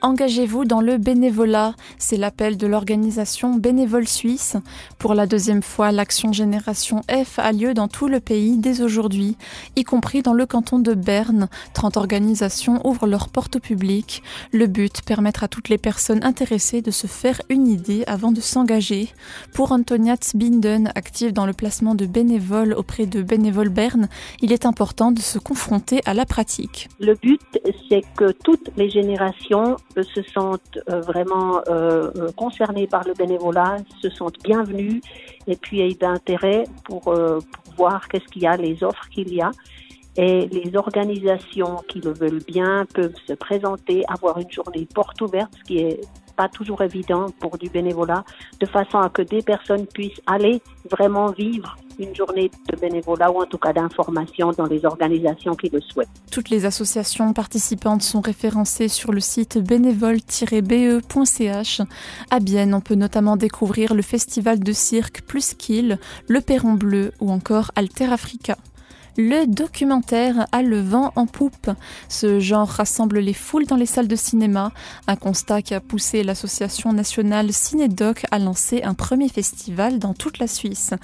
Engagez-vous dans le bénévolat, c'est l'appel de l'organisation Bénévole Suisse. Pour la deuxième fois, l'action Génération F a lieu dans tout le pays dès aujourd'hui, y compris dans le canton de Berne. 30 organisations ouvrent leurs portes au public. Le but, permettre à toutes les personnes intéressées de se faire une idée avant de s'engager. Pour Antonia Binden, active dans le placement de bénévoles auprès de Bénévoles Berne, il est important de se confronter à la pratique. Le but, c'est que toutes les générations se sentent euh, vraiment euh, euh, concernés par le bénévolat, se sentent bienvenus et puis aient d'intérêt pour, pour voir qu'est-ce qu'il y a, les offres qu'il y a. Et les organisations qui le veulent bien peuvent se présenter, avoir une journée porte ouverte, ce qui est pas toujours évident pour du bénévolat, de façon à que des personnes puissent aller vraiment vivre une journée de bénévolat ou en tout cas d'information dans les organisations qui le souhaitent. Toutes les associations participantes sont référencées sur le site bénévole-be.ch. À Bienne, on peut notamment découvrir le festival de cirque Plus qu'il, le Perron Bleu ou encore Alter Africa. Le documentaire a le vent en poupe. Ce genre rassemble les foules dans les salles de cinéma, un constat qui a poussé l'association nationale Cinédoc à lancer un premier festival dans toute la Suisse.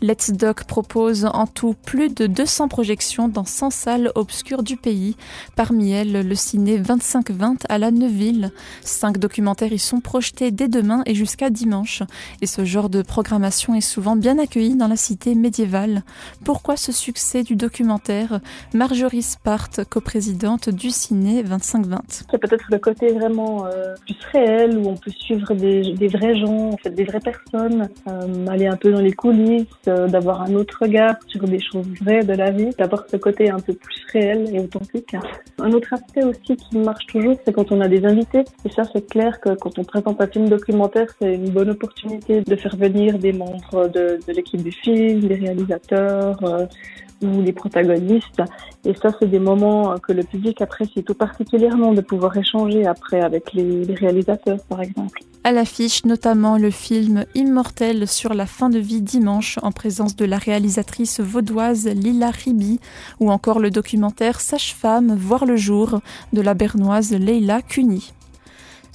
Let's Doc propose en tout plus de 200 projections dans 100 salles obscures du pays, parmi elles le ciné 2520 à la Neuville. Cinq documentaires y sont projetés dès demain et jusqu'à dimanche, et ce genre de programmation est souvent bien accueilli dans la cité médiévale. Pourquoi ce succès du documentaire, Marjorie Sparte, coprésidente du Ciné 2520. C'est peut-être le côté vraiment euh, plus réel, où on peut suivre des, vrais gens, en fait, des vraies personnes, euh, aller un peu dans les coulisses, euh, d'avoir un autre regard sur des choses vraies de la vie, d'avoir ce côté un peu plus réel et authentique. Un autre aspect aussi qui marche toujours, c'est quand on a des invités. Et ça, c'est clair que quand on présente un film documentaire, c'est une bonne opportunité de faire venir des membres de, de l'équipe du film, des réalisateurs, ou les protagonistes. Et ça, c'est des moments que le public apprécie tout particulièrement de pouvoir échanger après avec les, réalisateurs, par exemple. À l'affiche, notamment le film Immortel sur la fin de vie dimanche en présence de la réalisatrice vaudoise Lila Ribi ou encore le documentaire Sage-femme voir le jour de la bernoise Leila Cuny.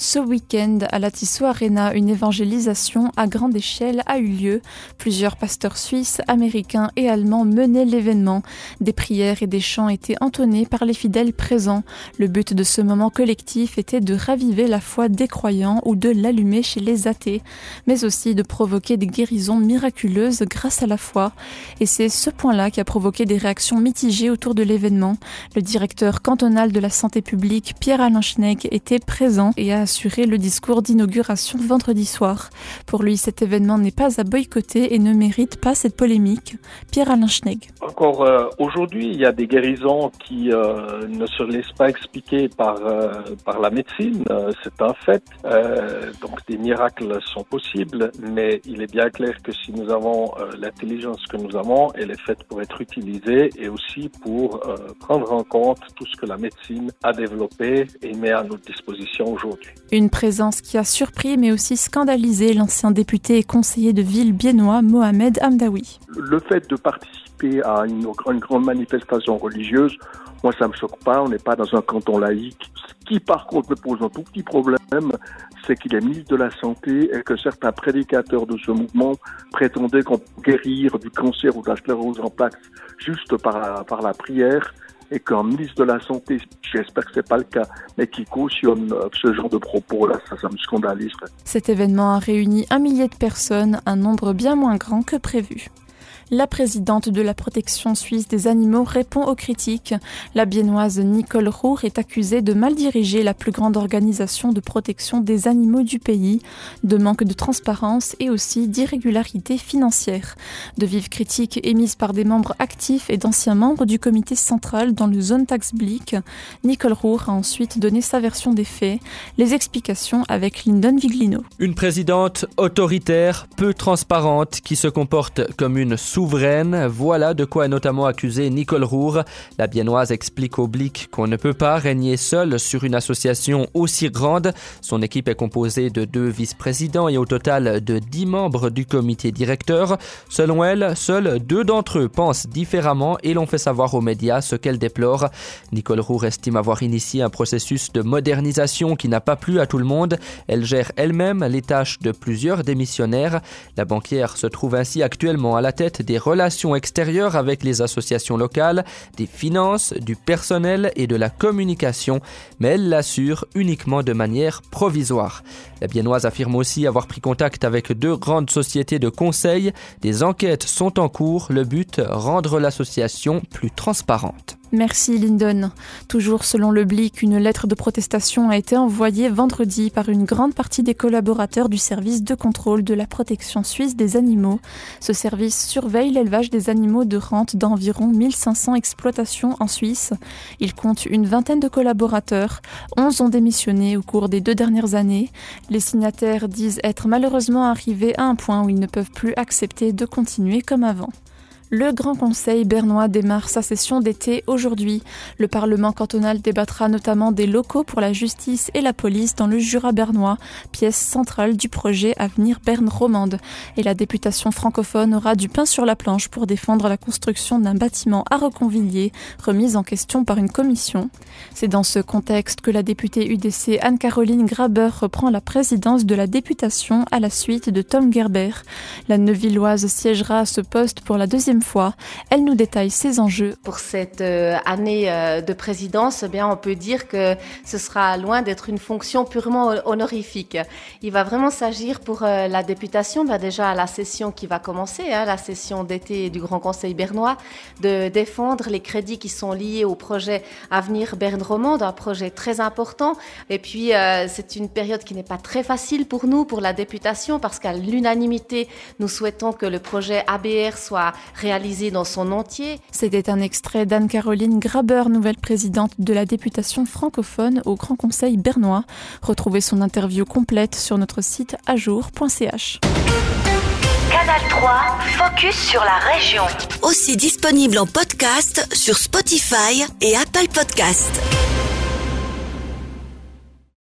Ce week-end, à la Tissot Arena, une évangélisation à grande échelle a eu lieu. Plusieurs pasteurs suisses, américains et allemands menaient l'événement. Des prières et des chants étaient entonnés par les fidèles présents. Le but de ce moment collectif était de raviver la foi des croyants ou de l'allumer chez les athées, mais aussi de provoquer des guérisons miraculeuses grâce à la foi. Et c'est ce point-là qui a provoqué des réactions mitigées autour de l'événement. Le directeur cantonal de la santé publique, Pierre-Alain Schneck, était présent et a assuré le discours d'inauguration vendredi soir. Pour lui, cet événement n'est pas à boycotter et ne mérite pas cette polémique. Pierre-Alain Schnegg. Encore euh, aujourd'hui, il y a des guérisons qui euh, ne se laissent pas expliquer par, euh, par la médecine, c'est un fait. donc des miracles sont possibles, mais il est bien clair que si nous avons l'intelligence que nous avons, elle est faite pour être utilisée et aussi pour prendre en compte tout ce que la médecine a développé et met à notre disposition aujourd'hui. Une présence qui a surpris mais aussi scandalisé l'ancien député et conseiller de ville biennois Mohamed Hamdawi. Le fait de participer à une, grande manifestation religieuse, moi ça me choque pas, on n'est pas dans un canton laïque. Ce qui par contre me pose un tout petit problème, c'est qu'il est ministre de la Santé et que certains prédicateurs de ce mouvement prétendaient qu'on guérir du cancer ou de la sclérose en plaques juste par la prière et qu'un ministre de la Santé, j'espère que c'est pas le cas, mais qui cautionne euh, ce genre de propos-là, ça me scandalise. Cet événement a réuni un millier de personnes, un nombre bien moins grand que prévu. La présidente de la protection suisse des animaux répond aux critiques. La biennoise Nicole Roux est accusée de mal diriger la plus grande organisation de protection des animaux du pays, de manque de transparence et aussi d'irrégularité financière. De vives critiques émises par des membres actifs et d'anciens membres du comité central dans le zone tax Blick. Nicole Roux a ensuite donné sa version des faits, les explications avec Lyndon Viglino. Une présidente autoritaire, peu transparente, qui se comporte comme une sous souveraine. Voilà de quoi est notamment accusée Nicole Roure. La biennoise explique au Blick qu'on ne peut pas régner seul sur une association aussi grande. Son équipe est composée de deux vice-présidents et au total de dix membres du comité directeur. Selon elle, seuls deux d'entre eux pensent différemment et l'ont fait savoir aux médias ce qu'elle déplore. Nicole Roure estime avoir initié un processus de modernisation qui n'a pas plu à tout le monde. Elle gère elle-même les tâches de plusieurs démissionnaires. La banquière se trouve ainsi actuellement à la tête des relations extérieures avec les associations locales, des finances, du personnel et de la communication, mais elle l'assure uniquement de manière provisoire. La Biennoise affirme aussi avoir pris contact avec deux grandes sociétés de conseil. Des enquêtes sont en cours. Le but, rendre l'association plus transparente. Merci Lyndon. Toujours selon le Blick, une lettre de protestation a été envoyée vendredi par une grande partie des collaborateurs du service de contrôle de la protection suisse des animaux. Ce service surveille l'élevage des animaux de rente d'environ 1500 exploitations en Suisse. Il compte une vingtaine de collaborateurs. 11 ont démissionné au cours des deux dernières années. Les signataires disent être malheureusement arrivés à un point où ils ne peuvent plus accepter de continuer comme avant. Le Grand Conseil bernois démarre sa session d'été aujourd'hui. Le Parlement cantonal débattra notamment des locaux pour la justice et la police dans le Jura bernois, pièce centrale du projet Avenir Berne romande. Et la députation francophone aura du pain sur la planche pour défendre la construction d'un bâtiment à Reconvilliers, remise en question par une commission. C'est dans ce contexte que la députée UDC Anne-Caroline Graber reprend la présidence de la députation à la suite de Tom Gerber. La Neuvilloise siégera à ce poste pour la deuxième fois. Elle nous détaille ses enjeux. Pour cette euh, année euh, de présidence, eh bien, on peut dire que ce sera loin d'être une fonction purement honorifique. Il va vraiment s'agir pour euh, la députation, bah déjà à la session qui va commencer, hein, la session d'été du Grand Conseil bernois, de défendre les crédits qui sont liés au projet Avenir Berne Romande, un projet très important. Et puis, c'est une période qui n'est pas très facile pour nous, pour la députation, parce qu'à l'unanimité, nous souhaitons que le projet ABR soit réalisé réalisé dans son entier. C'était un extrait d'Anne-Caroline Graber, nouvelle présidente de la députation francophone au Grand Conseil bernois. Retrouvez son interview complète sur notre site ajour.ch. Canal 3, focus sur la région. Aussi disponible en podcast sur Spotify et Apple Podcast.